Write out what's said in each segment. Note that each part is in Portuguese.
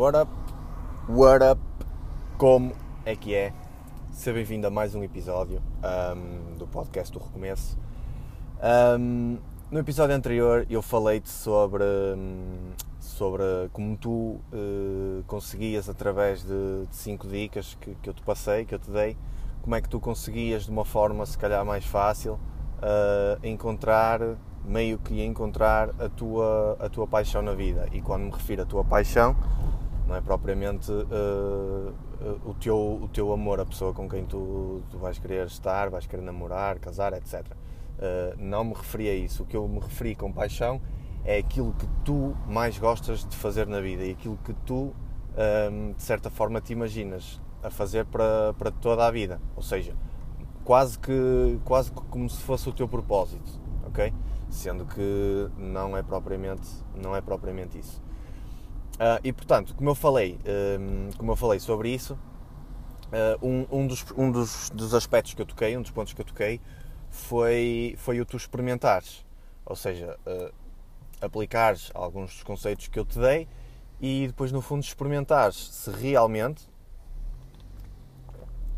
What up? What up? Como é que é? Seja bem-vindo a mais um episódio um, do podcast do Recomeço. Um, no episódio anterior eu falei-te sobre, sobre como tu uh, conseguias, através de 5 dicas que, que eu te passei, que eu te dei, como é que tu conseguias de uma forma se calhar mais fácil uh, encontrar meio que encontrar a tua, a tua paixão na vida. E quando me refiro à tua paixão, não é propriamente uh, o, teu, o teu amor, a pessoa com quem tu, tu vais querer estar, vais querer namorar, casar, etc. Uh, não me referi a isso. O que eu me referi com paixão é aquilo que tu mais gostas de fazer na vida e aquilo que tu, um, de certa forma, te imaginas a fazer para, para toda a vida. Ou seja, quase que, quase como se fosse o teu propósito, ok? Sendo que não é propriamente, não é propriamente isso. Uh, e portanto, como eu falei, um, como eu falei sobre isso, uh, um, um, dos, um dos, dos, aspectos que eu toquei, um dos pontos que eu toquei, foi, foi o tu experimentares. Ou seja, uh, aplicares alguns dos conceitos que eu te dei e depois, no fundo, experimentares se realmente.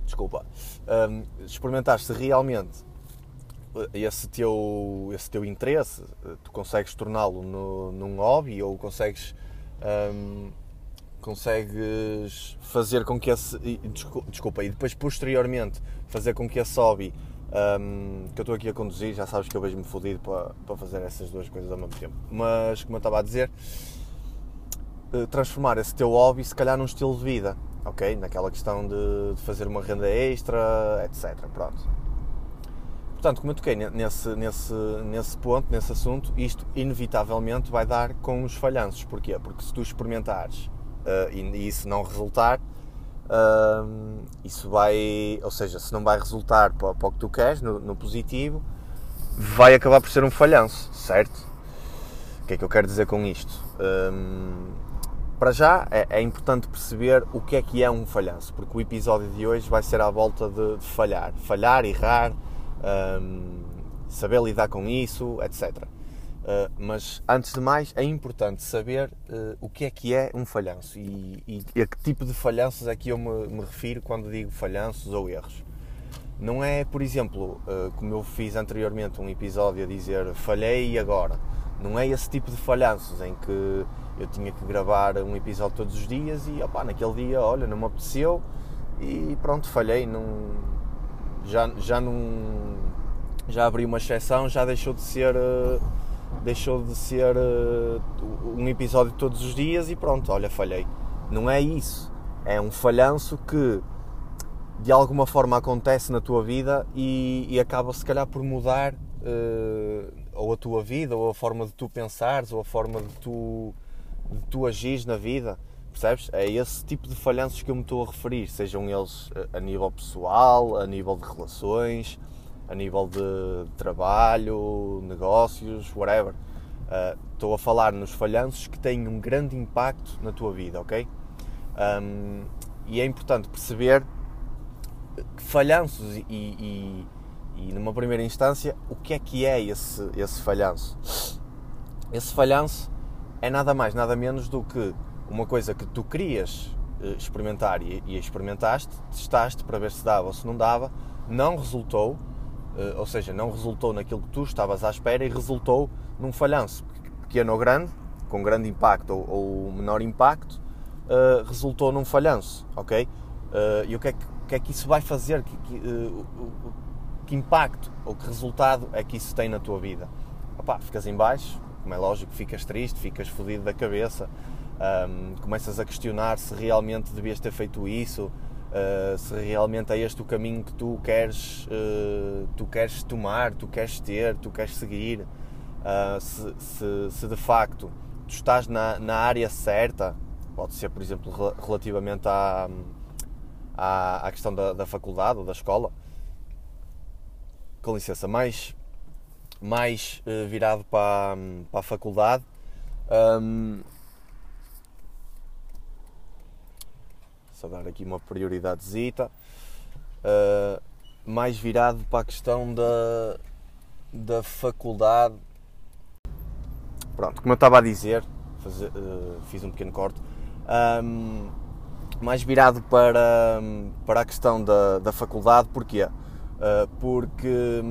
Desculpa. Um, experimentares se realmente esse teu, esse teu interesse, tu consegues torná-lo num hobby ou consegues um, consegues fazer com que esse. Desculpa, e depois posteriormente fazer com que esse hobby um, que eu estou aqui a conduzir, já sabes que eu vejo-me fodido para, para fazer essas duas coisas ao mesmo tempo. Mas, como eu estava a dizer, eh, transformar esse teu hobby se calhar num estilo de vida, ok? Naquela questão de, de fazer uma renda extra, etc. Pronto. Portanto, como eu toquei nesse, nesse, nesse ponto, nesse assunto, isto inevitavelmente vai dar com os falhanços. Porquê? Porque se tu experimentares uh, e, e, isso não resultar, uh, isso vai, ou seja, se não vai resultar para, para o que tu queres, no, no, positivo, vai acabar por ser um falhanço, certo? O que é que eu quero dizer com isto? Um, para já é, é, importante perceber o que é que é um falhanço, porque o episódio de hoje vai ser à volta de, de falhar, falhar, errar um, saber lidar com isso, etc. Uh, mas antes de mais é importante saber uh, o que é que é um falhanço e, e, e, a que tipo de falhanços é que eu me, me, refiro quando digo falhanços ou erros. Não é, por exemplo, uh, como eu fiz anteriormente um episódio a dizer falhei e agora. Não é esse tipo de falhanços em que eu tinha que gravar um episódio todos os dias e opá, naquele dia, olha, não me apeteceu e pronto, falhei, não, já, já não já abriu uma exceção, já deixou de ser uh, deixou de ser uh, um episódio todos os dias e pronto, olha, falhei. Não é isso. É um falhanço que de alguma forma acontece na tua vida e, e acaba se calhar por mudar uh, ou a tua vida, ou a forma de tu pensares, ou a forma de tu, de tu agires na vida. Percebes? É esse tipo de falhanços que eu me estou a referir, sejam eles a nível pessoal, a nível de relações, a nível de trabalho, negócios, whatever. Uh, estou a falar nos falhanços que têm um grande impacto na tua vida, ok? Um, e é importante perceber que falhanços e, e, e, numa primeira instância, o que é que é esse, esse falhanço? Esse falhanço é nada mais, nada menos do que uma coisa que tu querias eh, experimentar e, e experimentaste, testaste para ver se dava ou se não dava, não resultou, eh, ou seja, não resultou naquilo que tu estavas à espera e resultou num falhanço pequeno ou grande, com grande impacto ou, ou menor impacto, uh, resultou num falhanço, ok? E o que, é que, que, é que, isso vai fazer? Que, que, que, impacto ou que resultado é que isso tem na tua vida? Opa, ficas em baixo, como é lógico, ficas triste, ficas fodido da cabeça, um, começas a questionar se realmente devias ter feito isso, uh, se realmente é este o caminho que tu queres, uh, tu queres tomar, tu queres ter, tu queres seguir, uh, se, se, se, de facto tu estás na, na área certa, pode ser, por exemplo, relativamente à, à, à questão da, da faculdade ou da escola, com licença, mais, mais virado para, para a faculdade. Um, a dar aqui uma prioridadezita, uh, mais virado para a questão da, da faculdade. Pronto, como eu estava a dizer, uh, fiz um pequeno corte, um, mais virado para, para a questão da, da faculdade, porquê? Uh, porque,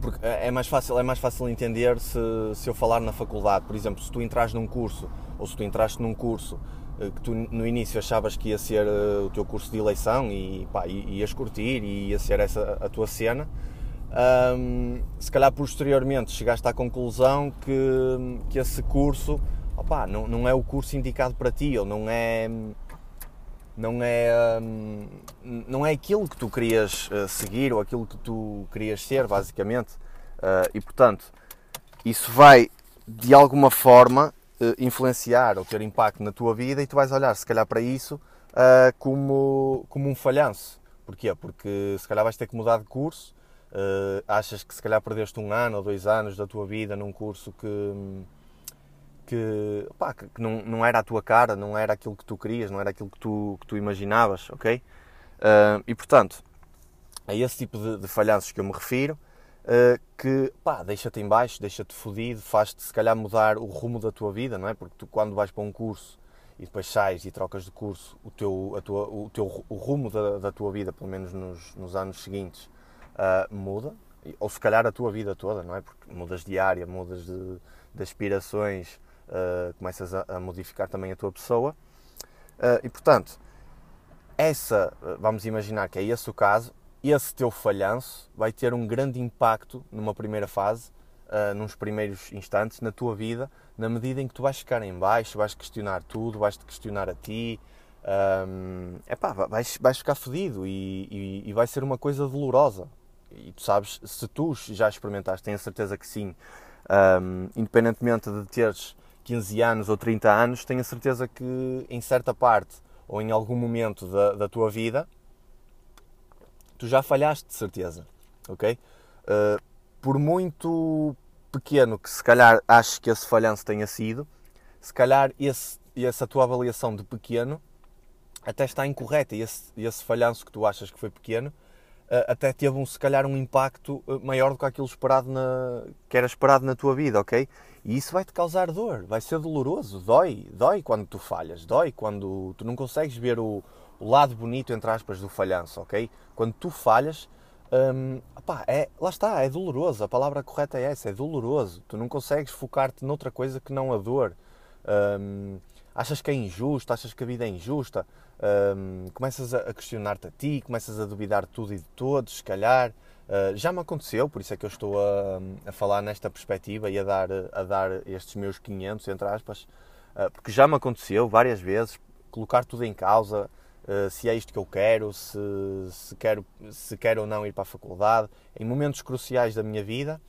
porque é mais fácil, é mais fácil entender se, se eu falar na faculdade, por exemplo, se tu entras num curso ou se tu entraste num curso que tu no início achavas que ia ser uh, o teu curso de eleição e pá, ias curtir e ia ser essa a tua cena, um, se calhar posteriormente chegaste à conclusão que, que esse curso opá, não, não é o curso indicado para ti, ou não é não é não é aquilo que tu querias uh, seguir ou aquilo que tu querias ser basicamente. Uh, e portanto isso vai de alguma forma influenciar ou ter impacto na tua vida e tu vais olhar se calhar para isso como como um falhanço porquê porque se calhar vais ter que mudar de curso achas que se calhar perdeste um ano ou dois anos da tua vida num curso que que, que não, não era a tua cara, não era aquilo que tu querias, não era aquilo que tu, que tu imaginavas, ok? E portanto, é esse tipo de, de falhanços que eu me refiro, que pá, deixa-te em baixo, deixa-te fodido, faz-te se calhar mudar o rumo da tua vida, não é? Porque tu quando vais para um curso e depois sais e trocas de curso, o teu, a tua, o, teu, o rumo da, da tua vida, pelo menos nos, nos anos seguintes, uh, muda, ou se calhar a tua vida toda, não é? Porque mudas de área, mudas de, de aspirações, uh, começas a, a, modificar também a tua pessoa. Uh, e portanto, essa, vamos imaginar que é esse o caso, esse teu falhanço vai ter um grande impacto numa primeira fase, uh, nos primeiros instantes, na tua vida, na medida em que tu vais ficar em baixo, vais questionar tudo, vais-te questionar a ti, um, epá, vais, vais ficar fedido e, e, e, vai ser uma coisa dolorosa. E tu sabes, se tu já experimentaste, tenho a certeza que sim, um, independentemente de teres 15 anos ou 30 anos, tenho a certeza que em certa parte ou em algum momento da, da tua vida tu já falhaste de certeza, ok? Uh, por muito pequeno que se calhar aches que esse falhanço tenha sido, se calhar esse, essa tua avaliação de pequeno até está incorreta e esse, esse falhanço que tu achas que foi pequeno uh, até teve um, se calhar um impacto ah, maior do que aquilo esperado na, que era esperado na tua vida, ok? E isso vai te causar dor, vai ser doloroso, dói, dói quando tu falhas, dói quando tu não consegues ver o, o lado bonito, entre aspas, do falhanço, ok? Quando tu falhas, hum, opá, é, lá está, é doloroso, a palavra correta é essa, é doloroso. Tu não consegues focar-te noutra coisa que não a dor. Hum, achas que é injusto, achas que a vida é injusta, hum, começas a questionar-te a ti, começas a duvidar de tudo e de todos, se calhar. Uh, já me aconteceu, por isso é que eu estou a, a, falar nesta perspectiva e a dar, a dar estes meus 500, entre aspas, uh, porque já me aconteceu várias vezes colocar tudo em causa, se é isto que eu quero, se, se, quero, se quero ou não ir para a faculdade. Em momentos cruciais da minha vida,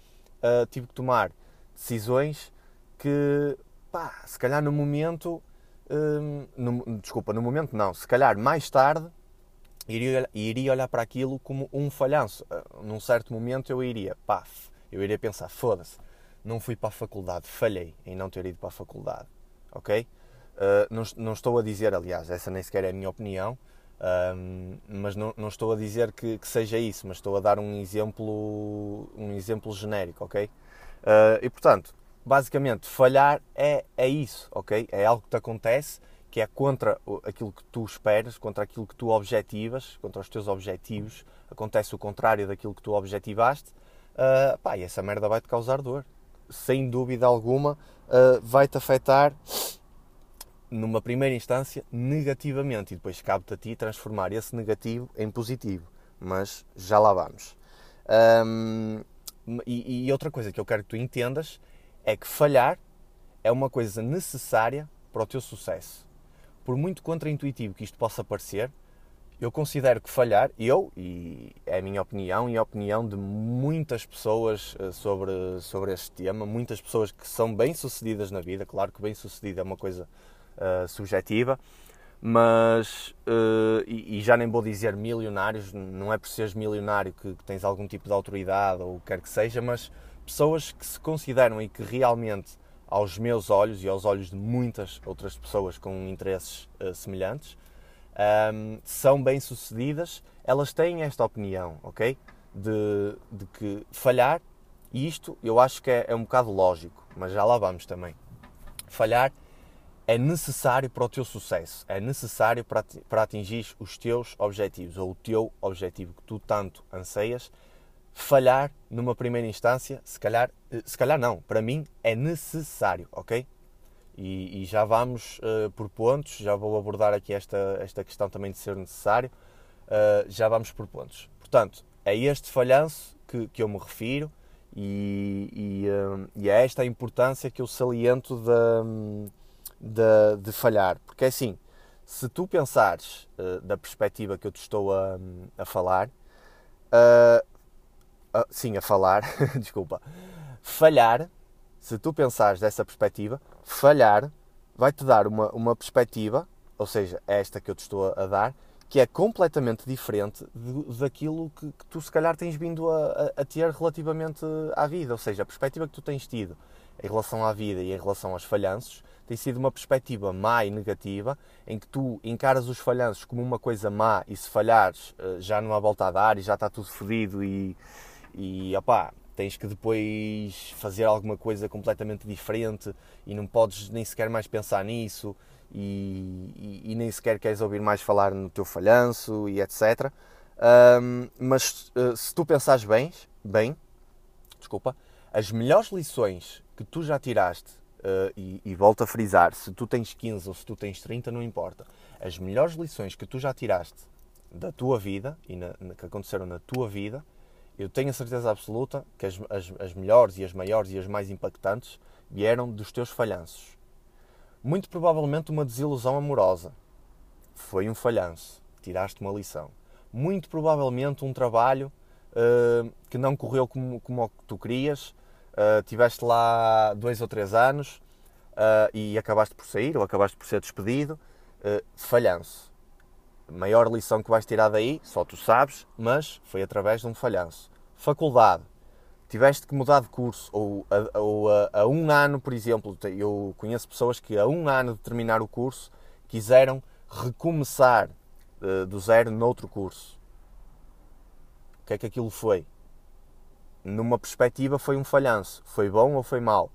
tive que tomar decisões que, pá, se calhar no momento, no, desculpa, no momento não, se calhar mais tarde iria, iria olhar para aquilo como um falhanço. Ah, num certo momento eu iria, paf, eu iria pensar, foda-se, não fui para a faculdade, falhei em não ter ido para a faculdade, ok? Uh, não, não, estou a dizer, aliás, essa nem sequer é a minha opinião, um, mas não, não, estou a dizer que, que, seja isso, mas estou a dar um exemplo, um exemplo genérico, ok? Uh, e portanto, basicamente, falhar é, é isso, ok? É algo que te acontece que é contra aquilo que tu esperas, contra aquilo que tu objetivas, contra os teus objetivos, acontece o contrário daquilo que tu objetivaste, uh, pá, e essa merda vai-te causar dor. Sem dúvida alguma, uh, vai-te afetar numa primeira instância negativamente e depois cabe-te a ti transformar esse negativo em positivo. Mas já lá vamos. E, e outra coisa que eu quero que tu entendas é que falhar é uma coisa necessária para o teu sucesso por muito contraintuitivo que isto possa parecer, eu considero que falhar, eu, e é a minha opinião e a opinião de muitas pessoas eh, sobre, sobre este tema, muitas pessoas que são bem-sucedidas na vida, claro que bem-sucedida é uma coisa uh, subjetiva, mas, uh, e, e, já nem vou dizer milionários, não é por seres milionário que, que tens algum tipo de autoridade ou o que quer que seja, mas pessoas que se consideram e que realmente aos meus olhos e aos olhos de muitas outras pessoas com interesses uh, semelhantes, um, são bem-sucedidas, elas têm esta opinião, ok? De, de, que falhar, e isto eu acho que é, é um bocado lógico, mas já lá vamos também. Falhar é necessário para o teu sucesso, é necessário para, atingir os teus objetivos ou o teu objetivo que tu tanto anseias. Falhar numa primeira instância, se calhar, eh, se calhar não, para mim é necessário, ok? E, e já vamos uh, por pontos, já vou abordar aqui esta, esta questão também de ser necessário, uh, já vamos por pontos. Portanto, é este falhanço que, que eu me refiro e, e, e é esta a importância que eu saliento de, de, de falhar. Porque é assim, se tu pensares da perspectiva que eu te estou a, a falar, sim, a falar, desculpa, falhar se tu pensares dessa perspectiva, falhar vai-te dar uma, uma perspectiva, ou seja, esta que eu te estou a, dar, que é completamente diferente daquilo que, que, tu se calhar tens vindo a, a, a, ter relativamente à vida. Ou seja, a perspectiva que tu tens tido em relação à vida e em relação aos falhanços tem sido uma perspectiva má e negativa, em que tu encaras os falhanços como uma coisa má e se falhares eh, já não há volta a dar e já está tudo fodido e, e opá, tens que depois fazer alguma coisa completamente diferente e não podes nem sequer mais pensar nisso e, e, e nem sequer queres ouvir mais falar no teu falhanço e etc. Um, mas uh, se tu pensares bem, bem, desculpa, as melhores lições que tu já tiraste, uh, e, e volto a frisar, se tu tens 15 ou se tu tens 30, não importa, as melhores lições que tu já tiraste da tua vida e na, na, que aconteceram na tua vida eu tenho a certeza absoluta que as, as, as, melhores e as maiores e as mais impactantes vieram dos teus falhanços. Muito provavelmente uma desilusão amorosa. Foi um falhanço. Tiraste uma lição. Muito provavelmente um trabalho uh, que não correu como, como tu querias. Uh, tiveste lá dois ou três anos uh, e acabaste por sair ou acabaste por ser despedido. falhanço maior lição que vais tirar daí, só tu sabes, mas foi através de um falhanço. Faculdade. Tiveste que mudar de curso, ou, a, ou a, a, um ano, por exemplo, eu conheço pessoas que a um ano de terminar o curso quiseram recomeçar uh, do zero noutro curso. O que é que aquilo foi? Numa perspectiva foi um falhanço. Foi bom ou foi mau?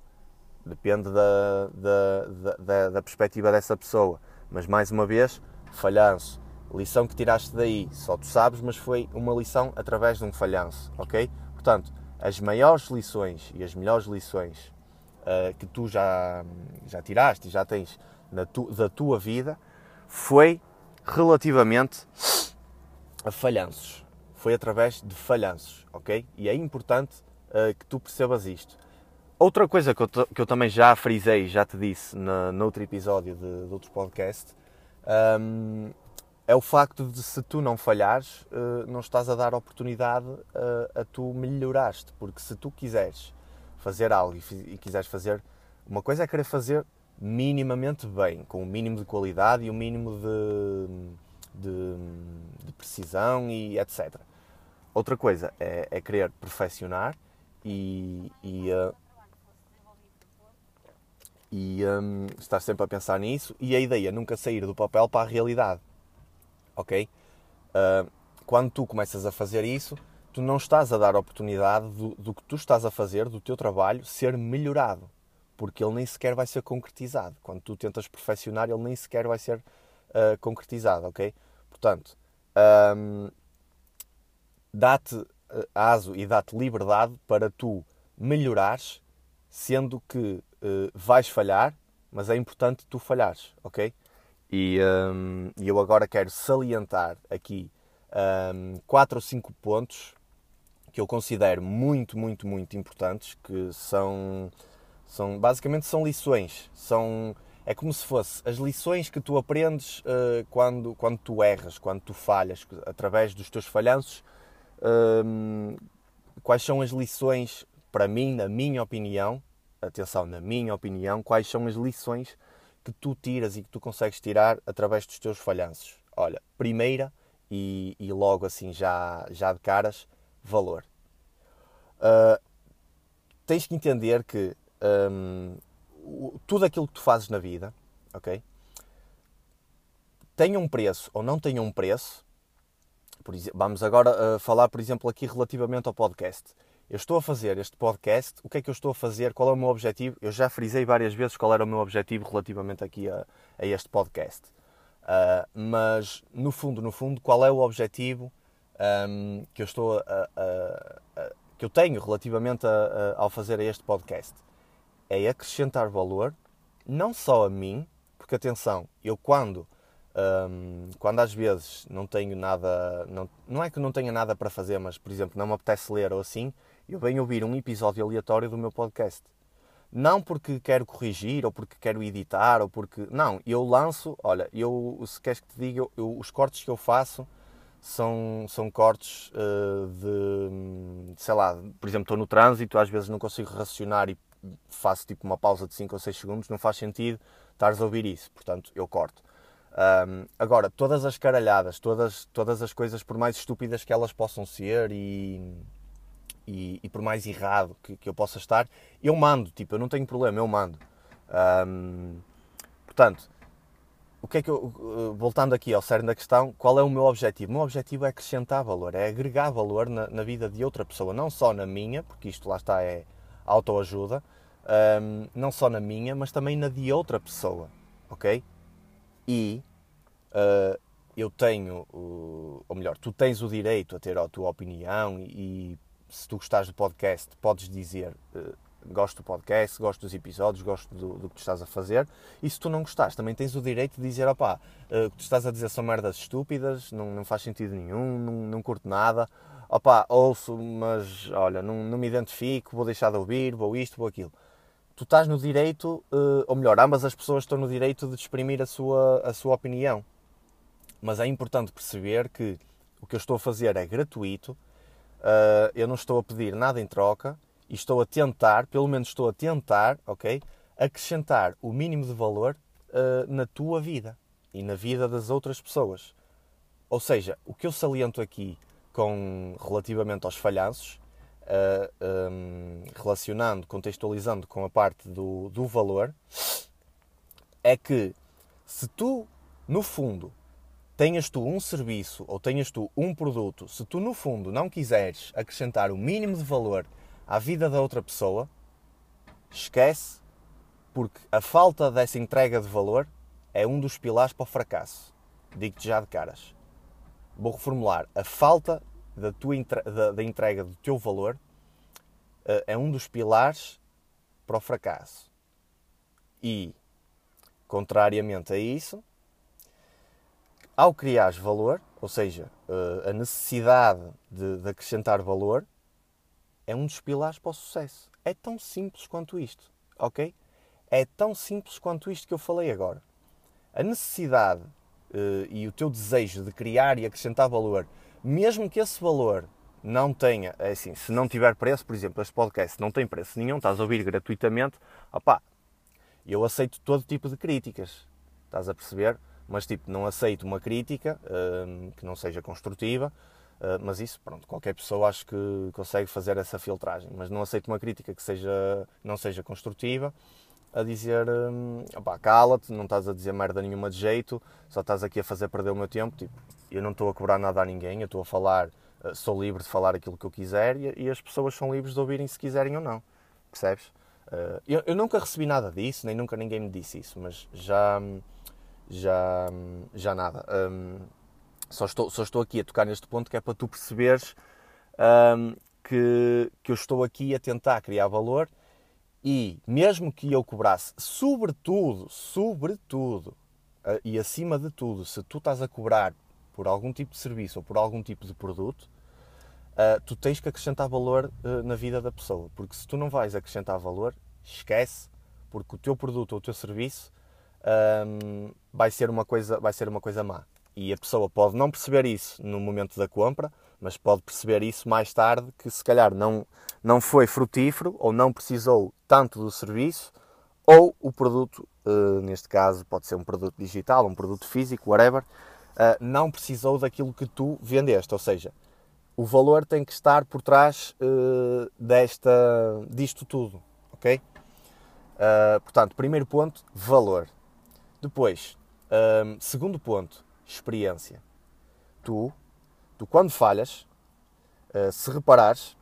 Depende da, da, da, da perspectiva dessa pessoa. Mas mais uma vez, falhanço lição que tiraste daí, só tu sabes, mas foi uma lição através de um falhanço, ok? Portanto, as maiores lições e as melhores lições uh, que tu já, já tiraste e já tens tu, da tua vida foi relativamente a falhanços. Foi através de falhanços, ok? E é importante uh, que tu percebas isto. Outra coisa que eu, que eu também já frisei, já te disse no, noutro episódio de, de outro podcast, um, é o facto de se tu não falhares, eh, não estás a dar oportunidade a, a tu melhoraste, porque se tu quiseres fazer algo e quiseres fazer uma coisa é querer fazer minimamente bem, com o mínimo de qualidade e o mínimo de, de, de precisão e etc. Outra coisa é, é querer perfeccionar e, e, uh, e um, estar sempre a pensar nisso e a ideia nunca sair do papel para a realidade ok? Uh, quando tu começas a fazer isso, tu não estás a dar oportunidade do, do, que tu estás a fazer, do teu trabalho, ser melhorado, porque ele nem sequer vai ser concretizado. Quando tu tentas perfeccionar, ele nem sequer vai ser uh, concretizado, ok? Portanto, um, dá-te ah, aso e dá-te liberdade para tu melhorares, sendo que uh, vais falhar, mas é importante tu falhares, ok? E um, eu agora quero salientar aqui um, quatro ou cinco pontos que eu considero muito, muito, muito importantes, que são, são basicamente são lições, são é como se fosse as lições que tu aprendes uh, quando, quando tu erras, quando tu falhas, através dos teus falhanços. Um, quais são as lições, para mim, na minha opinião, atenção, na minha opinião, quais são as lições que tu tiras e que tu consegues tirar através dos teus falhanços? Olha, primeira e, e logo assim já, já de caras, valor. Uh, tens que entender que um, tudo aquilo que tu fazes na vida, ok? Tenha um preço ou não tenha um preço. Vamos agora uh, falar, por exemplo, aqui relativamente ao podcast. eu estou a fazer este podcast, o que é que eu estou a fazer, qual é o meu objetivo? Eu já frisei várias vezes qual era o meu objetivo relativamente aqui a, a este podcast. Uh, mas, no fundo, no fundo, qual é o objetivo um, que eu estou a, a, que eu tenho relativamente ao fazer este podcast? É acrescentar valor, não só a mim, porque atenção, eu quando um, quando às vezes não tenho nada, não, não é que não tenha nada para fazer, mas por exemplo não me apetece ler ou assim, eu venho ouvir um episódio aleatório do meu podcast. Não porque quero corrigir ou porque quero editar ou porque. Não, eu lanço. Olha, eu, se queres que te diga, eu, eu, os cortes que eu faço são, são cortes uh, de. sei lá, por exemplo, estou no trânsito, às vezes não consigo racionar e faço tipo uma pausa de 5 ou 6 segundos, não faz sentido estares a ouvir isso, portanto eu corto. Um, agora, todas as caralhadas, todas, todas as coisas, por mais estúpidas que elas possam ser e, e, e por mais errado que, que, eu possa estar, eu mando, tipo, eu não tenho problema, eu mando. Um, portanto, o que é que eu, voltando aqui ao cerne da questão, qual é o meu objetivo? O meu objetivo é acrescentar valor, é agregar valor na, na vida de outra pessoa, não só na minha, porque isto lá está é autoajuda, um, não só na minha, mas também na de outra pessoa, ok? E uh, eu tenho, uh, ou melhor, tu tens o direito a ter a tua opinião e, se tu gostares do podcast, podes dizer uh, gosto do podcast, gosto dos episódios, gosto do, do, que tu estás a fazer. E se tu não gostares, também tens o direito de dizer, opá, uh, o que tu estás a dizer são merdas estúpidas, não, não faz sentido nenhum, não, não curto nada. Opá, ouço, mas olha, não, não me identifico, vou deixar de ouvir, vou isto, vou aquilo tu estás no direito, eh, ou melhor, ambas as pessoas estão no direito de exprimir a sua, a sua opinião. Mas é importante perceber que o que eu estou a fazer é gratuito, eh, eu não estou a pedir nada em troca e estou a tentar, pelo menos estou a tentar, ok? Acrescentar o mínimo de valor eh, na tua vida e na vida das outras pessoas. Ou seja, o que eu saliento aqui com relativamente aos falhanços uh, um, relacionando, contextualizando com a parte do, do valor, é que se tu, no fundo, tenhas tu um serviço ou tenhas tu um produto, se tu, no fundo, não quiseres acrescentar o mínimo de valor à vida da outra pessoa, esquece, porque a falta dessa entrega de valor é um dos pilares para o fracasso. Digo-te já de caras. Vou reformular. A falta da, tua, da, da entrega do teu valor uh, é um dos pilares para o fracasso. E, contrariamente a isso, ao criares valor, ou seja, uh, a necessidade de, de acrescentar valor, é um dos pilares para o sucesso. É tão simples quanto isto, ok? É tão simples quanto isto que eu falei agora. A necessidade uh, e o teu desejo de criar e acrescentar valor mesmo que esse valor não tenha, é assim, se não tiver preço, por exemplo, este podcast não tem preço nenhum, estás a ouvir gratuitamente, opá, eu aceito todo tipo de críticas, estás a perceber? Mas tipo, não aceito uma crítica hum, que não seja construtiva, uh, mas isso, pronto, qualquer pessoa acho que consegue fazer essa filtragem, mas não aceito uma crítica que seja, não seja construtiva, a dizer hum, opá, cala-te, não estás a dizer merda nenhuma de jeito, só estás aqui a fazer perder o meu tempo, tipo, eu não estou a cobrar nada a ninguém, eu estou a falar, eh, sou livre de falar aquilo que eu quiser e, e as pessoas são livres de ouvirem se quiserem ou não, percebes? Uh, eu, eu, nunca recebi nada disso, nem nunca ninguém me disse isso, mas já, já, já nada. Um, só, estou, só estou aqui a tocar neste ponto que é para tu perceberes um, que, que eu estou aqui a tentar criar valor e mesmo que eu cobrasse, sobretudo, sobretudo, uh, e acima de tudo, se tu estás a cobrar por algum tipo de serviço ou por algum tipo de produto, uh, tu tens que acrescentar valor uh, na vida da pessoa. Porque se tu não vais acrescentar valor, esquece, porque o teu produto ou o teu serviço um, vai, ser uma coisa, vai ser uma coisa má. E a pessoa pode não perceber isso no momento da compra, mas pode perceber isso mais tarde, que se calhar não, não foi frutífero ou não precisou tanto do serviço, ou o produto, uh, neste caso pode ser um produto digital, um produto físico, whatever, uh, não precisou daquilo que tu vendeste. Ou seja, o valor tem que estar por trás uh, desta, disto tudo. Ok? Portanto, primeiro ponto, valor. Depois, segundo ponto, experiência. Tu, tu quando falhas, se reparares,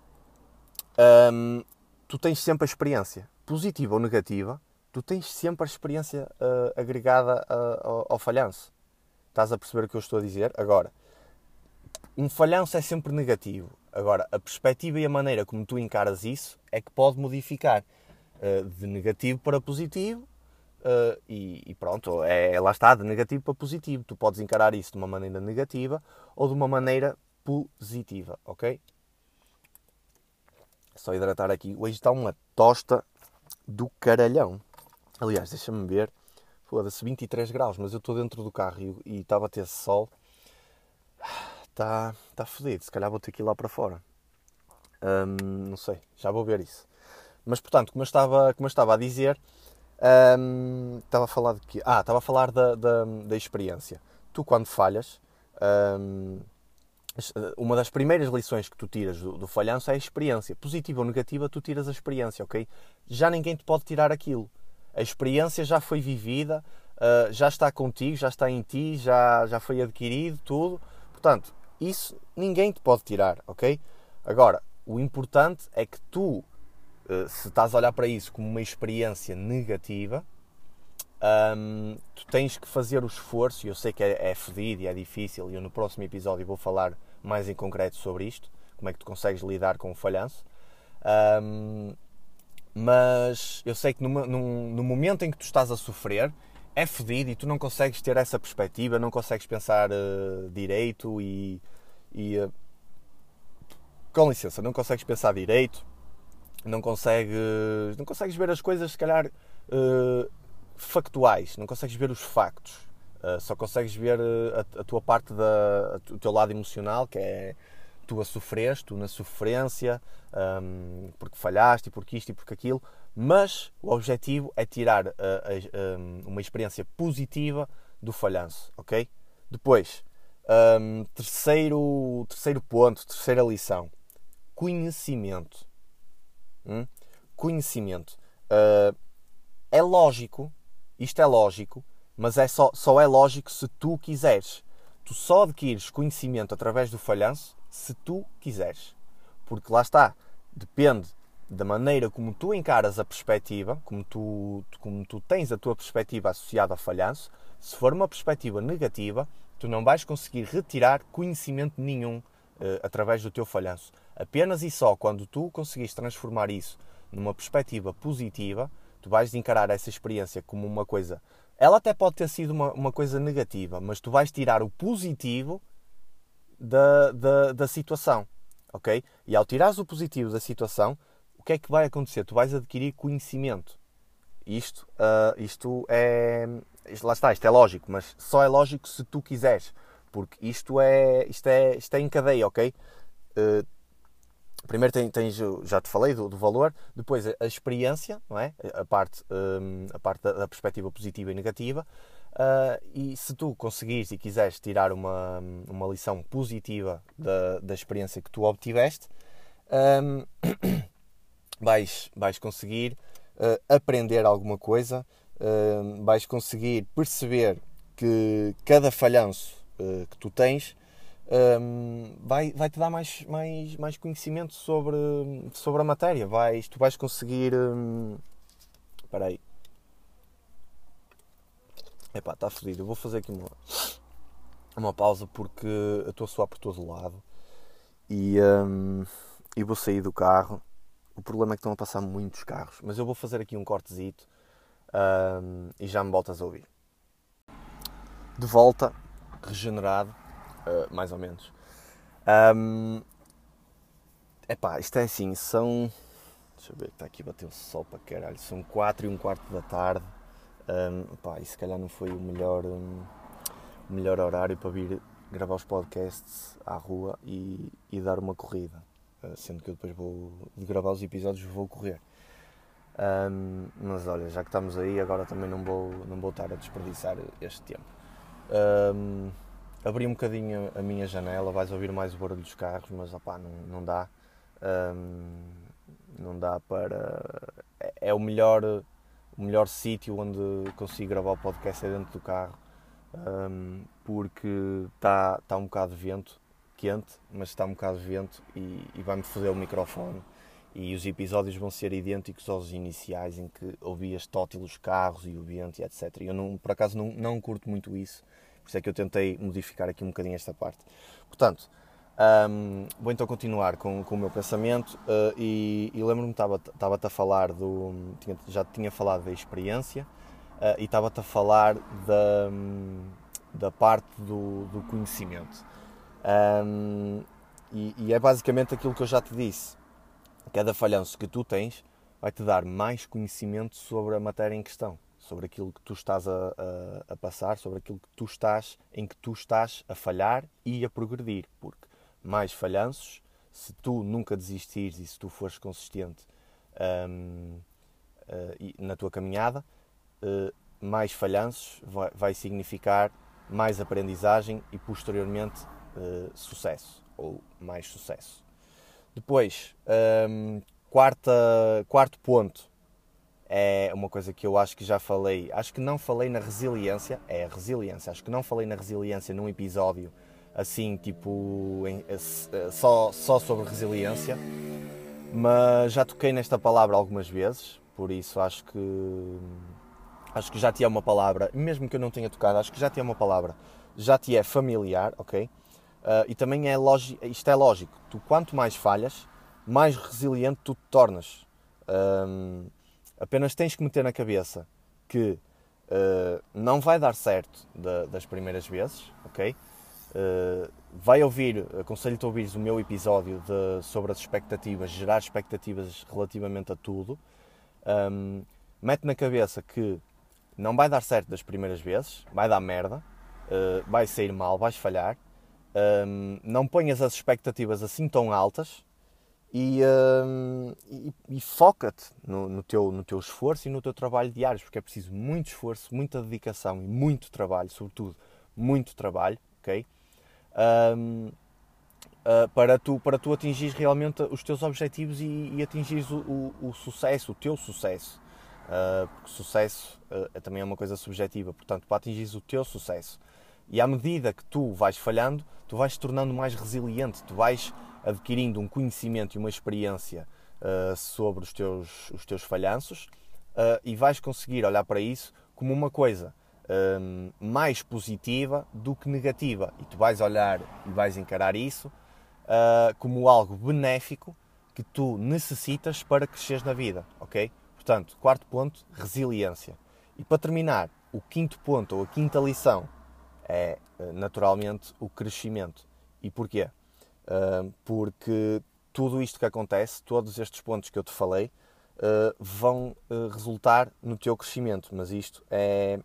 um, tu tens sempre a experiência, positiva ou negativa, tu tens sempre a experiência uh, agregada uh, ao, ao falhanço. Estás a perceber o que eu estou a dizer? Agora, um falhanço é sempre negativo. Agora, a perspectiva e a maneira como tu encaras isso é que pode modificar uh, de negativo para positivo uh, e, e, pronto, é, lá está, de negativo para positivo. Tu podes encarar isso de uma maneira negativa ou de uma maneira positiva, ok? Só hidratar aqui. Hoje está uma tosta do caralhão. Aliás, deixa-me ver. Foda-se, 23 graus, mas eu estou dentro do carro e estava a ter sol. Está tá fodido, se calhar vou ter que ir lá para fora. Hum, não sei, já vou ver isso. Mas portanto, como eu estava, como eu estava a dizer, hum, estava a falar de? Ah, estava a falar da, da, da experiência. Tu quando falhas, hum, uma das primeiras lições que tu tiras do, do, falhanço é a experiência. Positiva ou negativa, tu tiras a experiência, ok? Já ninguém te pode tirar aquilo. A experiência já foi vivida, uh, já está contigo, já está em ti, já, já foi adquirido, tudo. Portanto, isso ninguém te pode tirar, ok? Agora, o importante é que tu, se estás a olhar para isso como uma experiência negativa, um, tu tens que fazer o esforço, e eu sei que é, é fedido e é difícil, e eu no próximo episódio vou falar mais em concreto sobre isto, como é que tu consegues lidar com o falhanço. Um, mas eu sei que no, no, no, momento em que tu estás a sofrer, é fedido e tu não consegues ter essa perspectiva, não consegues pensar uh, direito e. e uh, com licença, não consegues pensar direito, não consegues, não consegues ver as coisas, se calhar, uh, factuais, não consegues ver os factos. só consegues ver a, a tua parte, da, o teu lado emocional, que é tu a sofreste, tu na sofrência, um, porque falhaste, e porque isto e porque aquilo, mas o objetivo é tirar uh, uh, uma experiência positiva do falhanço, ok? Depois, um, terceiro, terceiro ponto, terceira lição, conhecimento. Hum? Conhecimento. Uh, é lógico, isto é lógico, mas é só, só é lógico se tu quiseres. Tu só adquires conhecimento através do falhanço se tu quiseres. Porque lá está, depende da maneira como tu encaras a perspectiva, como tu, como tu tens a tua perspectiva associada ao falhanço. Se for uma perspectiva negativa, tu não vais conseguir retirar conhecimento nenhum uh, através do teu falhanço. Apenas e só quando tu conseguires transformar isso numa perspectiva positiva, tu vais encarar essa experiência como uma coisa. Ela até pode ter sido uma, uma coisa negativa, mas tu vais tirar o positivo da, da, da situação, ok? E ao tirares o positivo da situação, o que é que vai acontecer? Tu vais adquirir conhecimento. Isto, uh, isto é. Isto, lá está, isto é lógico, mas só é lógico se tu quiseres, porque isto é, isto é, isto é em cadeia, ok? Uh, primeiro tens, já te falei do, do, valor, depois a, experiência, não é? A parte, um, a parte da, da, perspectiva positiva e negativa, Uh, e se tu conseguires e quiseres tirar uma, uma lição positiva da, da experiência que tu obtiveste, um, vais, vais conseguir uh, aprender alguma coisa, uh, vais conseguir perceber que cada falhanço que tu tens um, vai, vai te dar mais, mais, mais conhecimento sobre, sobre a matéria. Vais, tu vais conseguir. Um, espera aí Epá, está fodido. Eu vou fazer aqui uma, uma pausa porque eu estou a suar por todo lado e, e vou sair do carro. O problema é que estão a passar muitos carros, mas eu vou fazer aqui um cortezito e já me voltas a ouvir. De volta, regenerado, uh, mais ou menos. Um, epá, isto é assim, são. Deixa eu ver, está aqui bater o sol para caralho. São 4 e um quarto da tarde. Um, pá, e se calhar não foi o melhor, um, melhor horário para vir gravar os podcasts à rua e, e dar uma corrida. Uh, sendo que eu depois vou de gravar os episódios vou correr. Um, mas olha, já que estamos aí, agora também não vou, não vou estar a desperdiçar este tempo. Um, abri um bocadinho a minha janela, vais ouvir mais o barulho dos carros, mas opá, não, não dá. Um, não dá para. É, é o melhor o melhor sítio onde consigo gravar o podcast é dentro do carro, um, porque está tá um bocado de vento, quente, mas está um bocado de vento e, e vai-me foder o microfone e os episódios vão ser idênticos aos iniciais em que ouvias tótilos carros e o vento e etc. Eu não, por acaso não, não curto muito isso, por isso é que eu tentei modificar aqui um bocadinho esta parte. Portanto, um, vou então continuar com, com o meu pensamento uh, e, e lembro-me que estava-te a falar do. Tinha, já tinha falado da experiência uh, e estava-te a falar da, da parte do, do conhecimento. Um, e, e, é basicamente aquilo que eu já te disse. Cada falhanço que tu tens vai-te dar mais conhecimento sobre a matéria em questão, sobre aquilo que tu estás a, a, a, passar, sobre aquilo que tu estás, em que tu estás a falhar e a progredir. Porque mais falhanços, se tu nunca desistires e se tu fores consistente um, uh, na tua caminhada, uh, mais falhanços vai, vai significar mais aprendizagem e posteriormente uh, sucesso ou mais sucesso. Depois, um, quarta, quarto ponto é uma coisa que eu acho que já falei. Acho que não falei na resiliência. É a resiliência. Acho que não falei na resiliência num episódio assim, tipo, em, só, só sobre resiliência. Mas já toquei nesta palavra algumas vezes, por isso acho que acho que já te é uma palavra, mesmo que eu não tenha tocado, acho que já te é uma palavra, já te é familiar, ok? Uh, e também é lógico, isto é lógico, tu quanto mais falhas, mais resiliente tu te tornas. Um, apenas tens que meter na cabeça que uh, não vai dar certo de, das primeiras vezes, ok? Uh, vai ouvir, aconselho-te a ouvir o meu episódio de, sobre as expectativas, gerar expectativas relativamente a tudo. Um, mete na cabeça que não vai dar certo das primeiras vezes, vai dar merda, uh, vai sair mal, vais falhar. Um, não ponhas as expectativas assim tão altas e, um, e, e foca-te no, no, teu, no teu esforço e no teu trabalho diário, porque é preciso muito esforço, muita dedicação e muito trabalho, sobretudo muito trabalho, ok? Um, uh, ah, para, tu, para tu atingir realmente os teus objetivos e, e o, o, o, sucesso, o teu sucesso. Uh, porque sucesso uh, é também é uma coisa subjetiva, portanto, para atingir o teu sucesso. E à medida que tu vais falhando, tu vais te tornando mais resiliente, tu vais adquirindo um conhecimento e uma experiência uh, sobre os teus, os teus falhanços e vais conseguir olhar para isso como uma coisa mais positiva do que negativa. E tu vais olhar e vais encarar isso como algo benéfico que tu necessitas para crescer na vida, ok? Portanto, quarto ponto, resiliência. E para terminar, o quinto ponto, ou a quinta lição, é naturalmente o crescimento. E porquê? Porque tudo isto que acontece, todos estes pontos que eu te falei, uh, vão uh, resultar no teu crescimento. Mas isto é,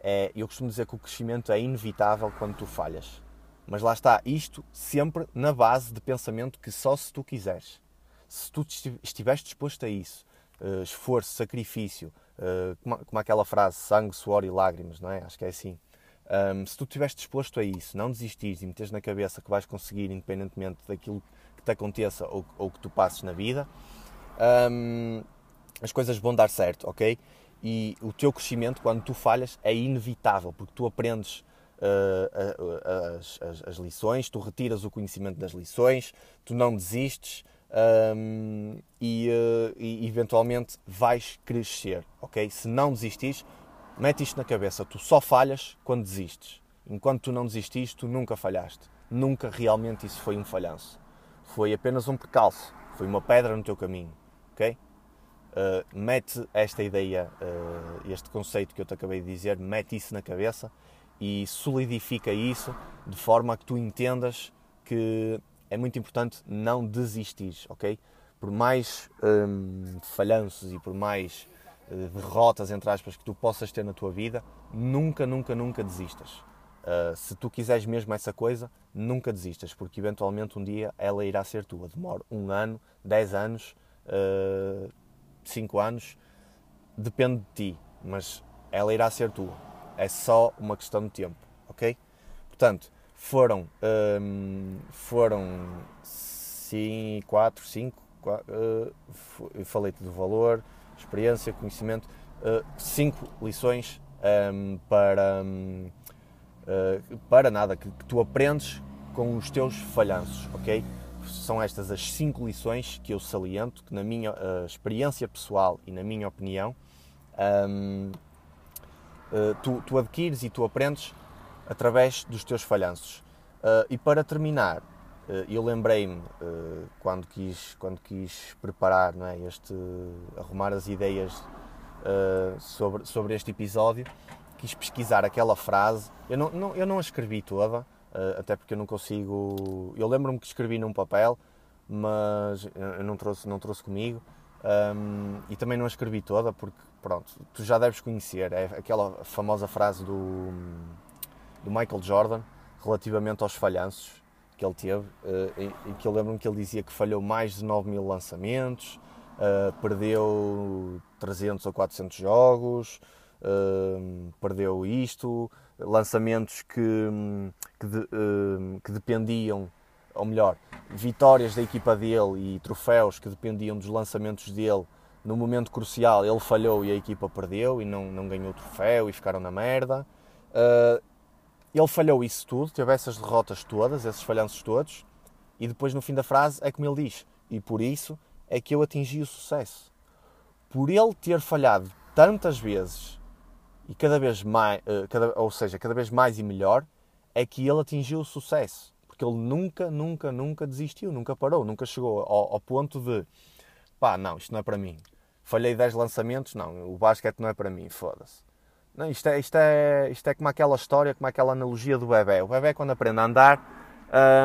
é. Eu costumo dizer que o crescimento é inevitável quando tu falhas. Mas lá está, isto sempre na base de pensamento que só se tu quiseres. Se tu estiveres disposto a isso, uh, esforço, sacrifício, como, aquela frase, sangue, suor e lágrimas, não é? Acho que é assim. Um, se tu estiveres disposto a isso, não desistires e meteres na cabeça que vais conseguir, independentemente daquilo que te aconteça ou, ou que tu passes na vida, um, as coisas vão dar certo, ok? E o teu crescimento, quando tu falhas, é inevitável, porque tu aprendes uh, as, as, as, lições, tu retiras o conhecimento das lições, tu não desistes, um, e, uh, e, eventualmente vais crescer, ok? Se não desistis, mete isto na cabeça, tu só falhas quando desistes. Enquanto tu não desistis, tu nunca falhaste. Nunca realmente isso foi um falhanço. Foi apenas um percalço, foi uma pedra no teu caminho, ok? Uh, mete esta ideia, uh, este conceito que eu te acabei de dizer, mete isso na cabeça e solidifica isso de forma a que tu entendas que é muito importante não desistir, ok? Por mais hum, falhanços e por mais derrotas, entre aspas, que tu possas ter na tua vida, nunca, nunca, nunca desistas. Uh, se tu quiseres mesmo essa coisa, nunca desistas, porque eventualmente um dia ela irá ser tua. Demora um ano, dez anos, uh, cinco anos, depende de ti, mas ela irá ser tua. É só uma questão de tempo, ok? Portanto, foram, um, foram cinco, quatro, cinco, quatro, uh, falei-te do valor, experiência, conhecimento, uh, cinco lições um, para, uh, para nada, que, tu aprendes com os teus falhanços, ok? são estas as cinco lições que eu saliento, que na minha uh, experiência pessoal e na minha opinião, uh, tu, tu, adquires e tu aprendes através dos teus falhanços. E para terminar, eu lembrei-me quando, quis, quando quis preparar não é, este, arrumar as ideias sobre, sobre este episódio, quis pesquisar aquela frase. Eu não, não, eu não a escrevi toda, até porque eu não consigo. Eu lembro-me que escrevi num papel, mas eu não trouxe, não trouxe comigo. Um, e também não a escrevi toda, porque pronto, tu já deves conhecer, é aquela famosa frase do, do Michael Jordan relativamente aos falhanços que ele teve, em, em, que eu lembro-me que ele dizia que falhou mais de 9 mil lançamentos, uh, perdeu 300 ou 400 jogos, uh, perdeu isto, lançamentos que, que, de, que, dependiam, ou melhor, vitórias da equipa dele e troféus que dependiam dos lançamentos dele. No momento crucial ele falhou e a equipa perdeu e não, não ganhou o troféu e ficaram na merda. Uh, ele falhou isso tudo, teve essas derrotas todas, esses falhanços todos, e depois no fim da frase é como ele diz: E por isso é que eu atingi o sucesso. Por ele ter falhado tantas vezes e cada vez mais, uh, cada, ou seja, cada vez mais e melhor, é que ele atingiu o sucesso. Porque ele nunca, nunca, nunca desistiu, nunca parou, nunca chegou ao, ao ponto de pá, não, isto não é para mim. Falhei 10 lançamentos, não, o basquete não é para mim, foda-se. Não, isto, é, isto, é, isto é como aquela história, como aquela analogia do bebê. O bebê, quando aprende a andar,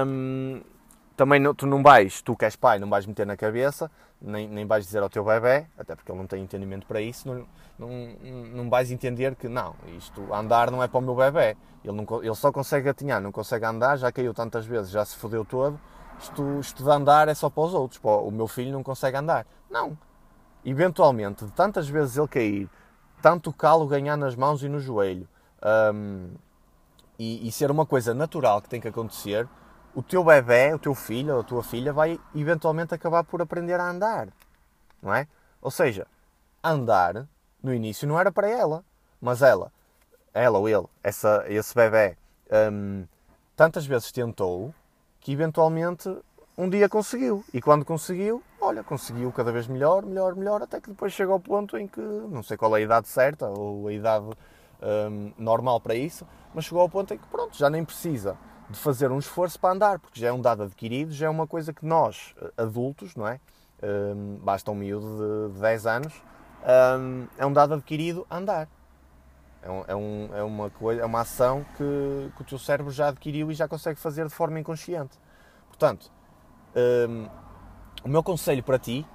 hum, também não, tu não vais, tu que és pai, não vais meter na cabeça, nem, nem vais dizer ao teu bebê, até porque ele não tem entendimento para isso, não, não, não vais entender que não, isto andar não é para o meu bebê. Ele, não, ele só consegue gatinhar, não consegue andar, já caiu tantas vezes, já se fodeu todo. Isto, isto de andar é só para os outros, para o meu filho não consegue andar. Não. Eventualmente, de tantas vezes ele cair, tanto calo ganhar nas mãos e no joelho, um, e, e ser uma coisa natural que tem que acontecer, o teu bebê, o teu filho ou a tua filha vai eventualmente acabar por aprender a andar, não é? Ou seja, andar no início não era para ela, mas ela, ela ou ele, essa, esse bebê, hum, tantas vezes tentou que eventualmente um dia conseguiu. E quando conseguiu, olha, conseguiu cada vez melhor, melhor, melhor, até que depois chega ao ponto em que, não sei qual é a idade certa ou a idade hum, normal para isso, mas chegou ao ponto em que, pronto, já nem precisa de fazer um esforço para andar, porque já é um dado adquirido, já é uma coisa que nós, eh, adultos, não é? Um, basta um miúdo de 10 anos, um, é um dado adquirido andar. É, é, um, é, uma coisa, é uma ação que, que, o teu cérebro já adquiriu e já consegue fazer de forma inconsciente. Portanto, o meu conselho para ti,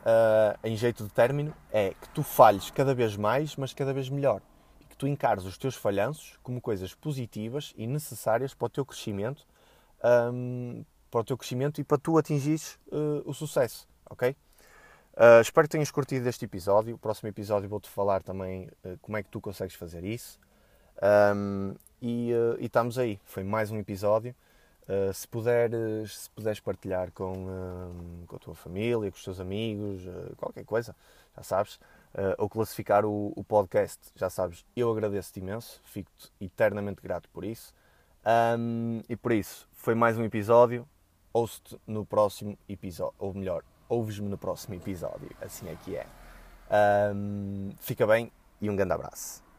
uh, em jeito de término, é que tu falhes cada vez mais, mas cada vez melhor tu encares os teus falhanços como coisas positivas e necessárias para o teu crescimento, um, para o teu crescimento e para tu atingires uh, o sucesso, ok? Uh, espero que tenhas curtido este episódio. O próximo episódio vou-te falar também uh, como é que tu consegues fazer isso. Um, e, e, estamos aí. Foi mais um episódio. Se, puderes, se puderes partilhar com, com a tua família, com os teus amigos, qualquer coisa, já sabes, uh, ou classificar o, o, podcast, já sabes, eu agradeço-te imenso, fico-te eternamente grato por isso. Um, e por isso, foi mais um episódio. Ouço-te no próximo episódio, ou melhor, ouves-me no próximo episódio, assim é que é. Um, fica bem e um grande abraço.